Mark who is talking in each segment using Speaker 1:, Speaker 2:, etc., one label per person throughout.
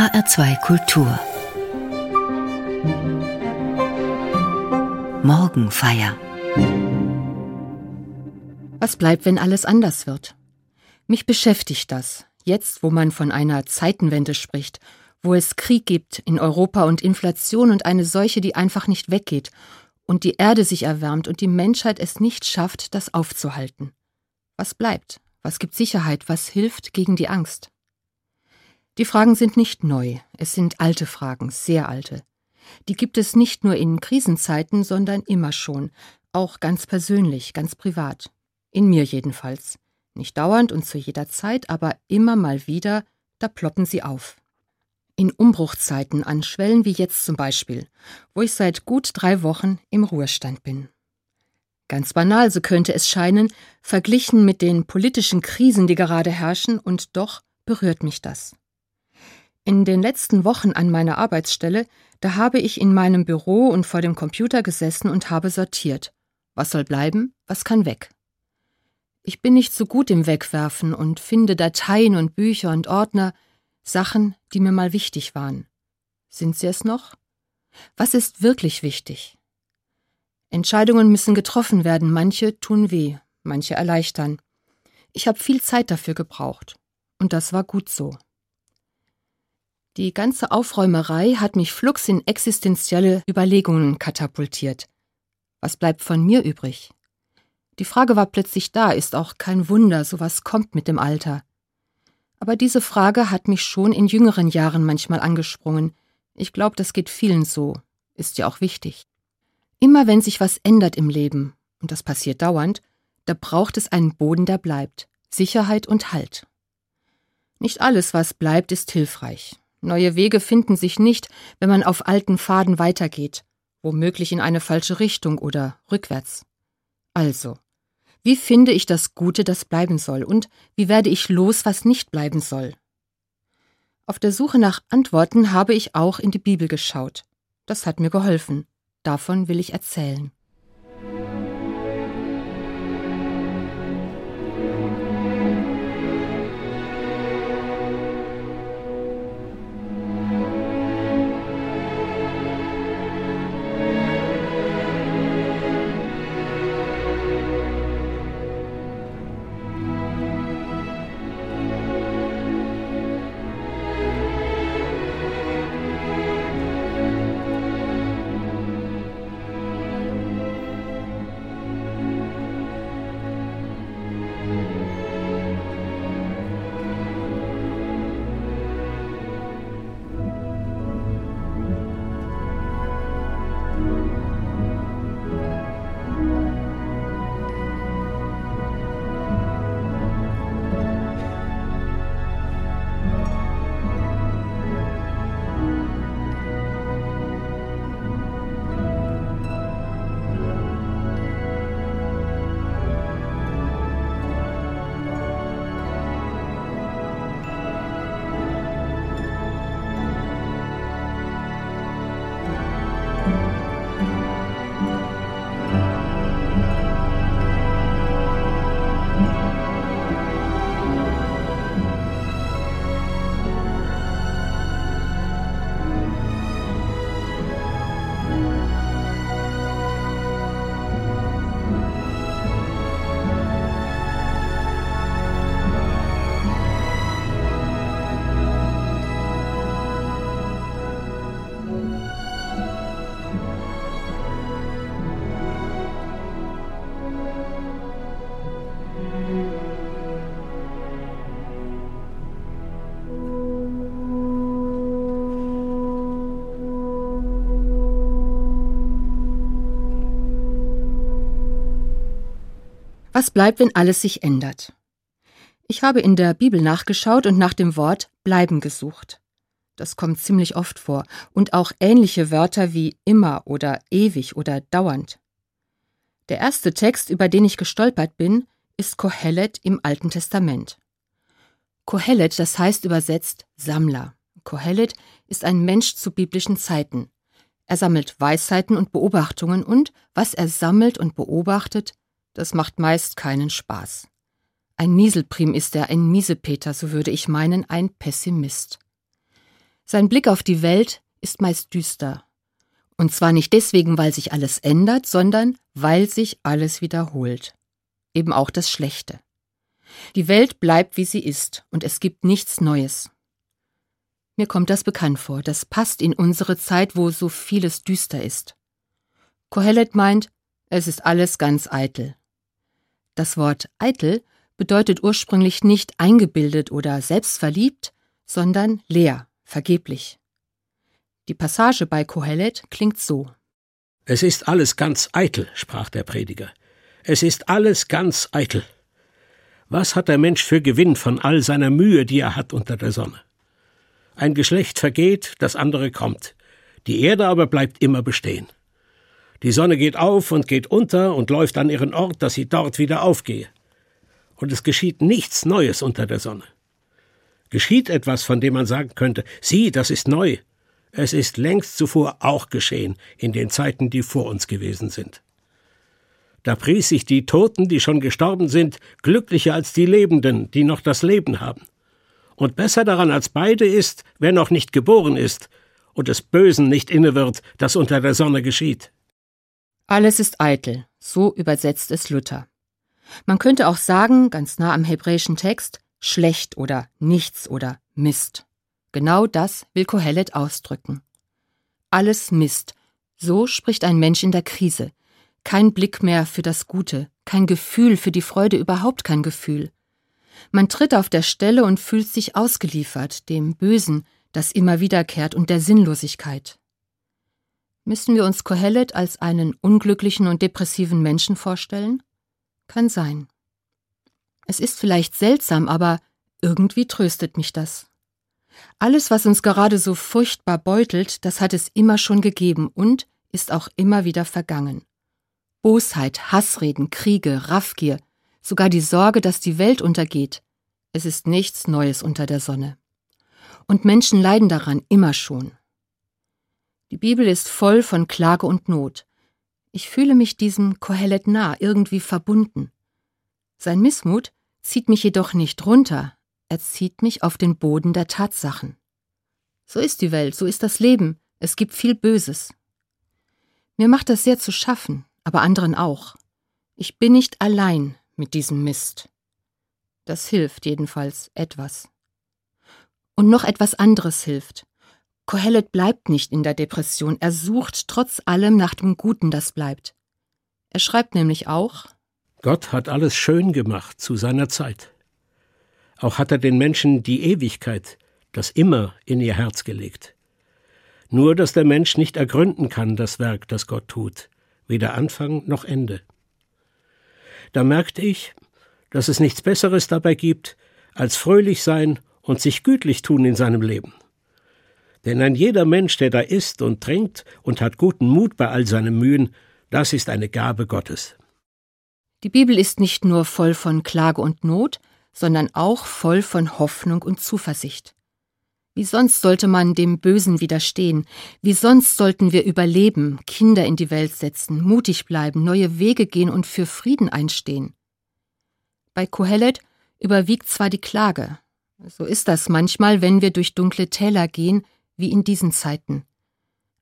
Speaker 1: HR2 Kultur Morgenfeier
Speaker 2: Was bleibt, wenn alles anders wird? Mich beschäftigt das, jetzt wo man von einer Zeitenwende spricht, wo es Krieg gibt in Europa und Inflation und eine Seuche, die einfach nicht weggeht, und die Erde sich erwärmt und die Menschheit es nicht schafft, das aufzuhalten. Was bleibt? Was gibt Sicherheit? Was hilft gegen die Angst? Die Fragen sind nicht neu, es sind alte Fragen, sehr alte. Die gibt es nicht nur in Krisenzeiten, sondern immer schon, auch ganz persönlich, ganz privat. In mir jedenfalls. Nicht dauernd und zu jeder Zeit, aber immer mal wieder, da ploppen sie auf. In Umbruchzeiten an Schwellen wie jetzt zum Beispiel, wo ich seit gut drei Wochen im Ruhestand bin. Ganz banal, so könnte es scheinen, verglichen mit den politischen Krisen, die gerade herrschen, und doch berührt mich das. In den letzten Wochen an meiner Arbeitsstelle, da habe ich in meinem Büro und vor dem Computer gesessen und habe sortiert. Was soll bleiben, was kann weg? Ich bin nicht so gut im Wegwerfen und finde Dateien und Bücher und Ordner, Sachen, die mir mal wichtig waren. Sind sie es noch? Was ist wirklich wichtig? Entscheidungen müssen getroffen werden, manche tun weh, manche erleichtern. Ich habe viel Zeit dafür gebraucht, und das war gut so. Die ganze Aufräumerei hat mich flugs in existenzielle Überlegungen katapultiert. Was bleibt von mir übrig? Die Frage war plötzlich da, ist auch kein Wunder, sowas kommt mit dem Alter. Aber diese Frage hat mich schon in jüngeren Jahren manchmal angesprungen. Ich glaube, das geht vielen so, ist ja auch wichtig. Immer wenn sich was ändert im Leben, und das passiert dauernd, da braucht es einen Boden, der bleibt, Sicherheit und Halt. Nicht alles, was bleibt, ist hilfreich. Neue Wege finden sich nicht, wenn man auf alten Pfaden weitergeht, womöglich in eine falsche Richtung oder rückwärts. Also, wie finde ich das Gute, das bleiben soll, und wie werde ich los, was nicht bleiben soll? Auf der Suche nach Antworten habe ich auch in die Bibel geschaut. Das hat mir geholfen. Davon will ich erzählen. Was bleibt, wenn alles sich ändert? Ich habe in der Bibel nachgeschaut und nach dem Wort bleiben gesucht. Das kommt ziemlich oft vor und auch ähnliche Wörter wie immer oder ewig oder dauernd. Der erste Text, über den ich gestolpert bin, ist Kohelet im Alten Testament. Kohelet, das heißt übersetzt Sammler. Kohelet ist ein Mensch zu biblischen Zeiten. Er sammelt Weisheiten und Beobachtungen und was er sammelt und beobachtet, das macht meist keinen Spaß. Ein Nieselprim ist er, ein Miesepeter, so würde ich meinen, ein Pessimist. Sein Blick auf die Welt ist meist düster. Und zwar nicht deswegen, weil sich alles ändert, sondern weil sich alles wiederholt. Eben auch das Schlechte. Die Welt bleibt, wie sie ist, und es gibt nichts Neues. Mir kommt das bekannt vor, das passt in unsere Zeit, wo so vieles düster ist. Kohelet meint, es ist alles ganz eitel. Das Wort eitel bedeutet ursprünglich nicht eingebildet oder selbstverliebt, sondern leer, vergeblich. Die Passage bei Kohelet klingt so.
Speaker 3: Es ist alles ganz eitel, sprach der Prediger. Es ist alles ganz eitel. Was hat der Mensch für Gewinn von all seiner Mühe, die er hat unter der Sonne? Ein Geschlecht vergeht, das andere kommt. Die Erde aber bleibt immer bestehen. Die Sonne geht auf und geht unter und läuft an ihren Ort, dass sie dort wieder aufgehe. Und es geschieht nichts Neues unter der Sonne. Geschieht etwas, von dem man sagen könnte, sieh, das ist neu. Es ist längst zuvor auch geschehen, in den Zeiten, die vor uns gewesen sind. Da pries sich die Toten, die schon gestorben sind, glücklicher als die Lebenden, die noch das Leben haben. Und besser daran als beide ist, wer noch nicht geboren ist und des Bösen nicht inne wird, das unter der Sonne geschieht.
Speaker 2: Alles ist eitel, so übersetzt es Luther. Man könnte auch sagen, ganz nah am hebräischen Text, schlecht oder nichts oder Mist. Genau das will Kohelet ausdrücken. Alles Mist, so spricht ein Mensch in der Krise. Kein Blick mehr für das Gute, kein Gefühl für die Freude, überhaupt kein Gefühl. Man tritt auf der Stelle und fühlt sich ausgeliefert, dem Bösen, das immer wiederkehrt und der Sinnlosigkeit. Müssen wir uns Kohelet als einen unglücklichen und depressiven Menschen vorstellen? Kann sein. Es ist vielleicht seltsam, aber irgendwie tröstet mich das. Alles, was uns gerade so furchtbar beutelt, das hat es immer schon gegeben und ist auch immer wieder vergangen. Bosheit, Hassreden, Kriege, Raffgier, sogar die Sorge, dass die Welt untergeht. Es ist nichts Neues unter der Sonne. Und Menschen leiden daran immer schon. Die Bibel ist voll von Klage und Not. Ich fühle mich diesem Kohelet nah, irgendwie verbunden. Sein Missmut zieht mich jedoch nicht runter, er zieht mich auf den Boden der Tatsachen. So ist die Welt, so ist das Leben, es gibt viel Böses. Mir macht das sehr zu schaffen, aber anderen auch. Ich bin nicht allein mit diesem Mist. Das hilft jedenfalls etwas. Und noch etwas anderes hilft. Kohelet bleibt nicht in der Depression, er sucht trotz allem nach dem Guten, das bleibt. Er schreibt nämlich auch
Speaker 3: Gott hat alles schön gemacht zu seiner Zeit. Auch hat er den Menschen die Ewigkeit, das Immer in ihr Herz gelegt. Nur dass der Mensch nicht ergründen kann das Werk, das Gott tut, weder Anfang noch Ende. Da merkte ich, dass es nichts Besseres dabei gibt, als fröhlich sein und sich gütlich tun in seinem Leben. Denn ein jeder Mensch, der da isst und trinkt und hat guten Mut bei all seinen Mühen, das ist eine Gabe Gottes.
Speaker 2: Die Bibel ist nicht nur voll von Klage und Not, sondern auch voll von Hoffnung und Zuversicht. Wie sonst sollte man dem Bösen widerstehen? Wie sonst sollten wir überleben, Kinder in die Welt setzen, mutig bleiben, neue Wege gehen und für Frieden einstehen? Bei Kohelet überwiegt zwar die Klage. So ist das manchmal, wenn wir durch dunkle Täler gehen, wie in diesen Zeiten.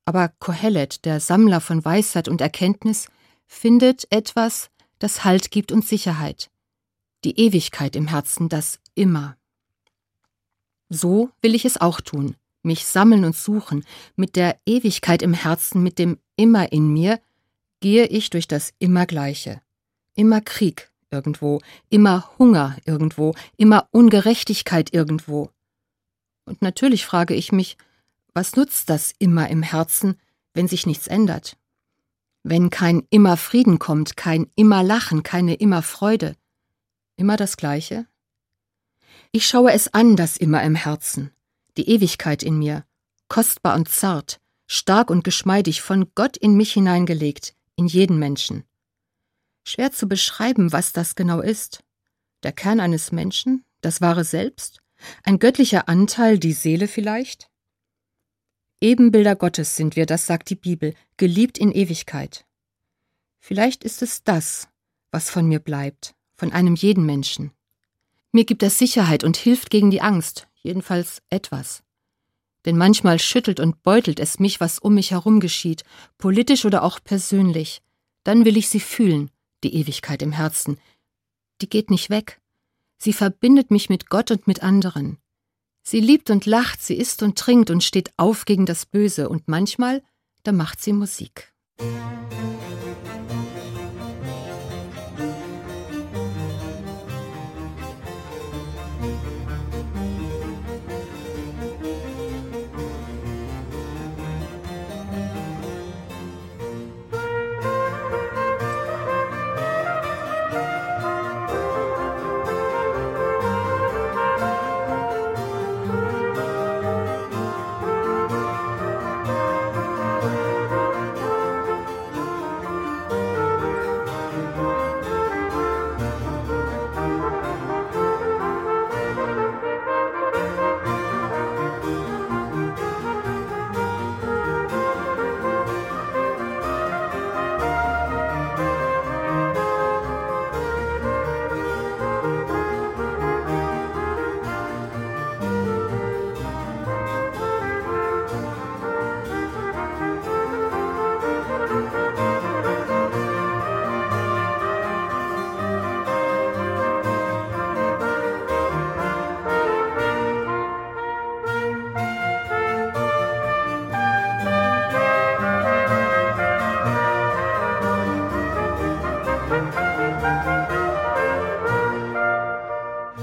Speaker 2: Aber Kohelet, der Sammler von Weisheit und Erkenntnis, findet etwas, das Halt gibt und Sicherheit. Die Ewigkeit im Herzen, das immer. So will ich es auch tun, mich sammeln und suchen, mit der Ewigkeit im Herzen, mit dem Immer in mir, gehe ich durch das Immergleiche. Immer Krieg irgendwo, immer Hunger irgendwo, immer Ungerechtigkeit irgendwo. Und natürlich frage ich mich, was nutzt das immer im Herzen, wenn sich nichts ändert? Wenn kein immer Frieden kommt, kein immer Lachen, keine immer Freude? Immer das Gleiche? Ich schaue es an, das immer im Herzen, die Ewigkeit in mir, kostbar und zart, stark und geschmeidig, von Gott in mich hineingelegt, in jeden Menschen. Schwer zu beschreiben, was das genau ist. Der Kern eines Menschen, das wahre Selbst, ein göttlicher Anteil, die Seele vielleicht? Ebenbilder Gottes sind wir, das sagt die Bibel, geliebt in Ewigkeit. Vielleicht ist es das, was von mir bleibt, von einem jeden Menschen. Mir gibt das Sicherheit und hilft gegen die Angst, jedenfalls etwas. Denn manchmal schüttelt und beutelt es mich, was um mich herum geschieht, politisch oder auch persönlich. Dann will ich sie fühlen, die Ewigkeit im Herzen. Die geht nicht weg. Sie verbindet mich mit Gott und mit anderen. Sie liebt und lacht, sie isst und trinkt und steht auf gegen das Böse, und manchmal, da macht sie Musik.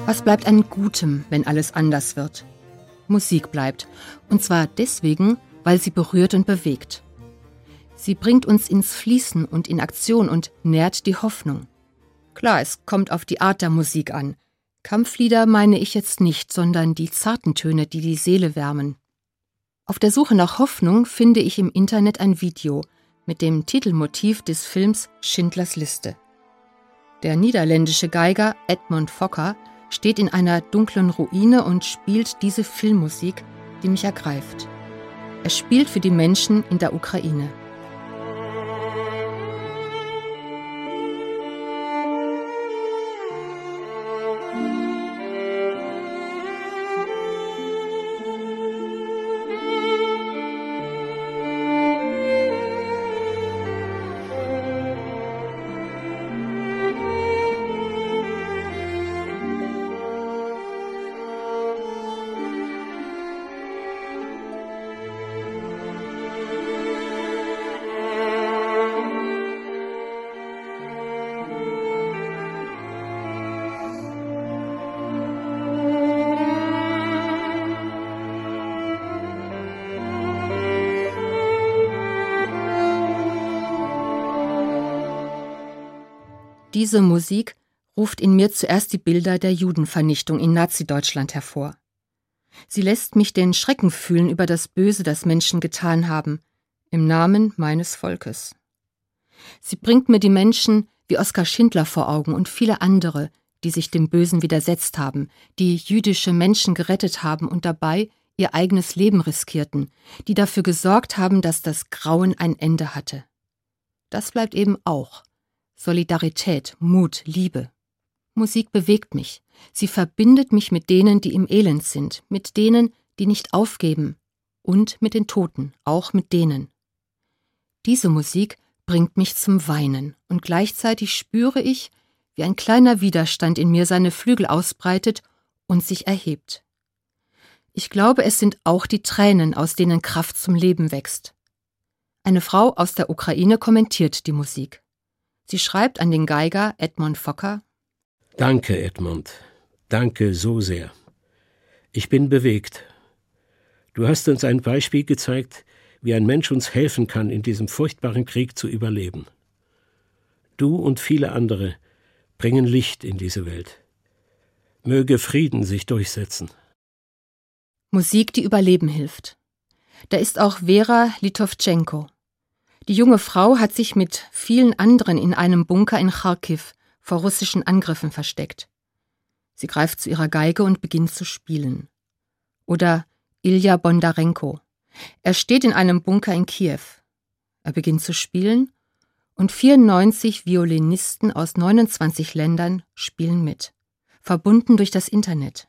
Speaker 2: Was bleibt an Gutem, wenn alles anders wird? Musik bleibt. Und zwar deswegen, weil sie berührt und bewegt. Sie bringt uns ins Fließen und in Aktion und nährt die Hoffnung. Klar, es kommt auf die Art der Musik an. Kampflieder meine ich jetzt nicht, sondern die zarten Töne, die die Seele wärmen. Auf der Suche nach Hoffnung finde ich im Internet ein Video mit dem Titelmotiv des Films Schindlers Liste. Der niederländische Geiger Edmund Fokker steht in einer dunklen Ruine und spielt diese Filmmusik, die mich ergreift. Er spielt für die Menschen in der Ukraine. Diese Musik ruft in mir zuerst die Bilder der Judenvernichtung in Nazi-Deutschland hervor. Sie lässt mich den Schrecken fühlen über das Böse, das Menschen getan haben, im Namen meines Volkes. Sie bringt mir die Menschen wie Oskar Schindler vor Augen und viele andere, die sich dem Bösen widersetzt haben, die jüdische Menschen gerettet haben und dabei ihr eigenes Leben riskierten, die dafür gesorgt haben, dass das Grauen ein Ende hatte. Das bleibt eben auch Solidarität, Mut, Liebe. Musik bewegt mich. Sie verbindet mich mit denen, die im Elend sind, mit denen, die nicht aufgeben und mit den Toten, auch mit denen. Diese Musik bringt mich zum Weinen und gleichzeitig spüre ich, wie ein kleiner Widerstand in mir seine Flügel ausbreitet und sich erhebt. Ich glaube, es sind auch die Tränen, aus denen Kraft zum Leben wächst. Eine Frau aus der Ukraine kommentiert die Musik. Sie schreibt an den Geiger Edmund Fokker
Speaker 3: Danke, Edmund. Danke so sehr. Ich bin bewegt. Du hast uns ein Beispiel gezeigt, wie ein Mensch uns helfen kann, in diesem furchtbaren Krieg zu überleben. Du und viele andere bringen Licht in diese Welt. Möge Frieden sich durchsetzen.
Speaker 2: Musik, die überleben hilft. Da ist auch Vera Litovtschenko. Die junge Frau hat sich mit vielen anderen in einem Bunker in Kharkiv vor russischen Angriffen versteckt. Sie greift zu ihrer Geige und beginnt zu spielen. Oder Ilja Bondarenko. Er steht in einem Bunker in Kiew. Er beginnt zu spielen und 94 Violinisten aus 29 Ländern spielen mit, verbunden durch das Internet.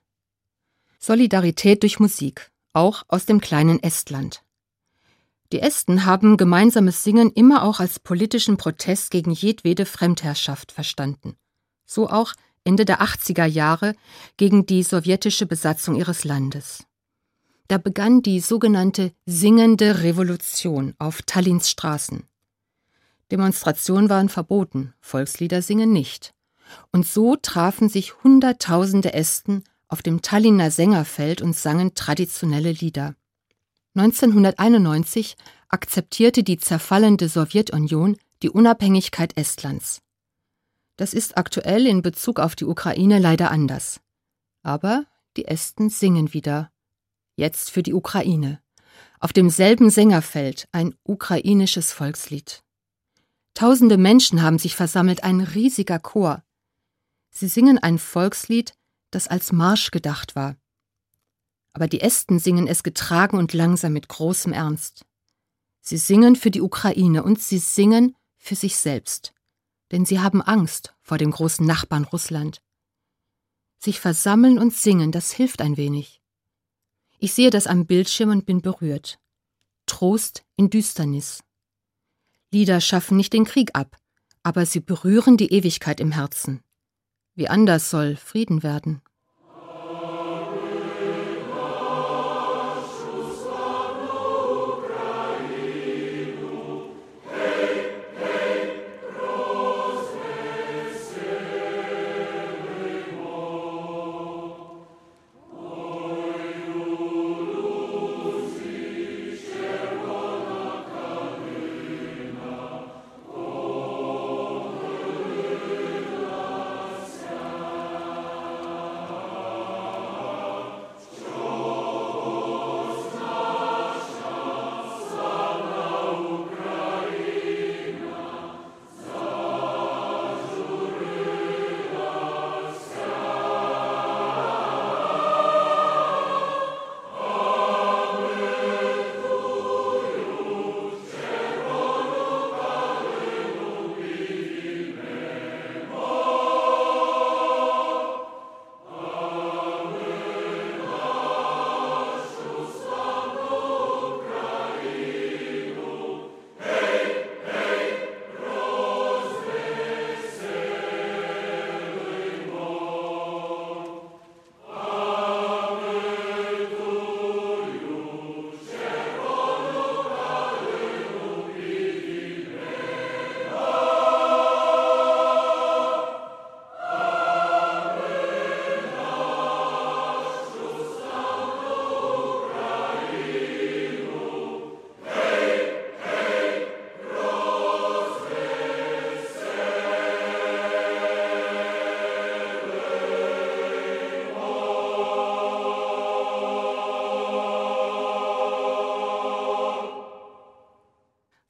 Speaker 2: Solidarität durch Musik, auch aus dem kleinen Estland. Die Esten haben gemeinsames Singen immer auch als politischen Protest gegen jedwede Fremdherrschaft verstanden. So auch Ende der 80er Jahre gegen die sowjetische Besatzung ihres Landes. Da begann die sogenannte Singende Revolution auf Tallinns Straßen. Demonstrationen waren verboten, Volkslieder singen nicht. Und so trafen sich Hunderttausende Esten auf dem Tallinner Sängerfeld und sangen traditionelle Lieder. 1991 akzeptierte die zerfallende Sowjetunion die Unabhängigkeit Estlands. Das ist aktuell in Bezug auf die Ukraine leider anders. Aber die Esten singen wieder. Jetzt für die Ukraine. Auf demselben Sängerfeld ein ukrainisches Volkslied. Tausende Menschen haben sich versammelt, ein riesiger Chor. Sie singen ein Volkslied, das als Marsch gedacht war. Aber die Esten singen es getragen und langsam mit großem Ernst. Sie singen für die Ukraine und sie singen für sich selbst. Denn sie haben Angst vor dem großen Nachbarn Russland. Sich versammeln und singen, das hilft ein wenig. Ich sehe das am Bildschirm und bin berührt. Trost in Düsternis. Lieder schaffen nicht den Krieg ab, aber sie berühren die Ewigkeit im Herzen. Wie anders soll Frieden werden?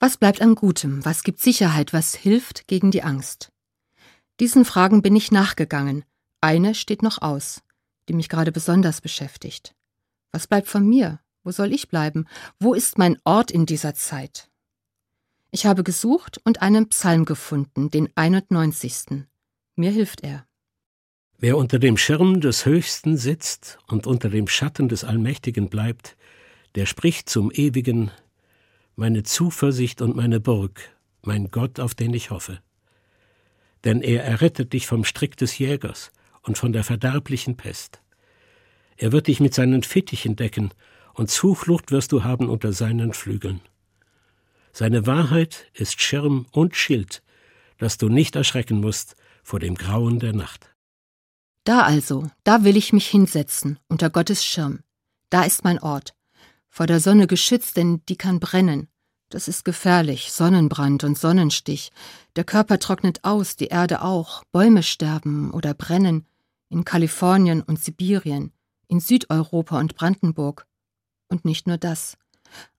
Speaker 2: Was bleibt an Gutem? Was gibt Sicherheit? Was hilft gegen die Angst? Diesen Fragen bin ich nachgegangen. Eine steht noch aus, die mich gerade besonders beschäftigt. Was bleibt von mir? Wo soll ich bleiben? Wo ist mein Ort in dieser Zeit? Ich habe gesucht und einen Psalm gefunden, den 91. Mir hilft er.
Speaker 3: Wer unter dem Schirm des Höchsten sitzt und unter dem Schatten des Allmächtigen bleibt, der spricht zum Ewigen, meine Zuversicht und meine Burg, mein Gott, auf den ich hoffe. Denn er errettet dich vom Strick des Jägers und von der verderblichen Pest. Er wird dich mit seinen Fittichen decken, und Zuflucht wirst du haben unter seinen Flügeln. Seine Wahrheit ist Schirm und Schild, dass du nicht erschrecken musst vor dem Grauen der Nacht.
Speaker 2: Da also, da will ich mich hinsetzen, unter Gottes Schirm. Da ist mein Ort, vor der Sonne geschützt, denn die kann brennen. Das ist gefährlich, Sonnenbrand und Sonnenstich. Der Körper trocknet aus, die Erde auch, Bäume sterben oder brennen, in Kalifornien und Sibirien, in Südeuropa und Brandenburg. Und nicht nur das,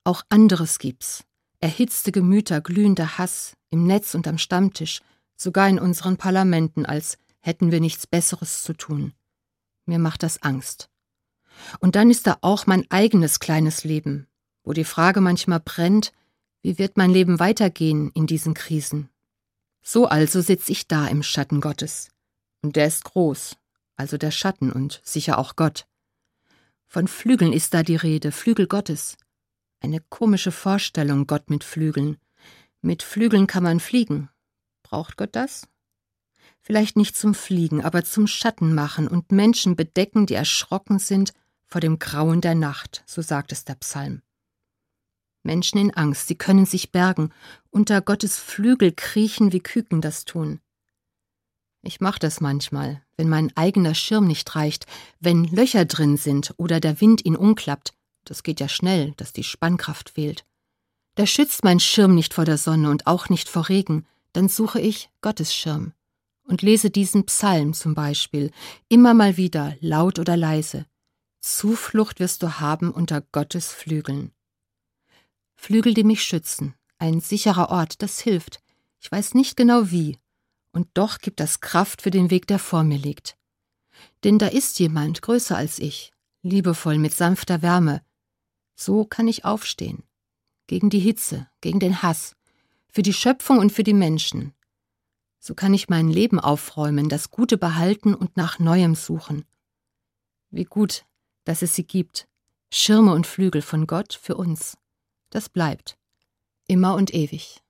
Speaker 2: auch anderes gibt's. Erhitzte Gemüter, glühender Hass, im Netz und am Stammtisch, sogar in unseren Parlamenten, als hätten wir nichts Besseres zu tun. Mir macht das Angst. Und dann ist da auch mein eigenes kleines Leben, wo die Frage manchmal brennt, wie wird mein Leben weitergehen in diesen Krisen? So also sitz ich da im Schatten Gottes. Und der ist groß, also der Schatten und sicher auch Gott. Von Flügeln ist da die Rede, Flügel Gottes. Eine komische Vorstellung, Gott mit Flügeln. Mit Flügeln kann man fliegen. Braucht Gott das? Vielleicht nicht zum Fliegen, aber zum Schatten machen und Menschen bedecken, die erschrocken sind vor dem Grauen der Nacht, so sagt es der Psalm. Menschen in Angst, sie können sich bergen, unter Gottes Flügel kriechen, wie Küken das tun. Ich mach das manchmal, wenn mein eigener Schirm nicht reicht, wenn Löcher drin sind oder der Wind ihn umklappt. Das geht ja schnell, dass die Spannkraft fehlt. Da schützt mein Schirm nicht vor der Sonne und auch nicht vor Regen, dann suche ich Gottes Schirm und lese diesen Psalm zum Beispiel, immer mal wieder, laut oder leise. Zuflucht wirst du haben unter Gottes Flügeln. Flügel, die mich schützen, ein sicherer Ort, das hilft. Ich weiß nicht genau wie, und doch gibt das Kraft für den Weg, der vor mir liegt. Denn da ist jemand größer als ich, liebevoll mit sanfter Wärme. So kann ich aufstehen. Gegen die Hitze, gegen den Hass, für die Schöpfung und für die Menschen. So kann ich mein Leben aufräumen, das Gute behalten und nach Neuem suchen. Wie gut, dass es sie gibt, Schirme und Flügel von Gott für uns. Das bleibt, immer und ewig.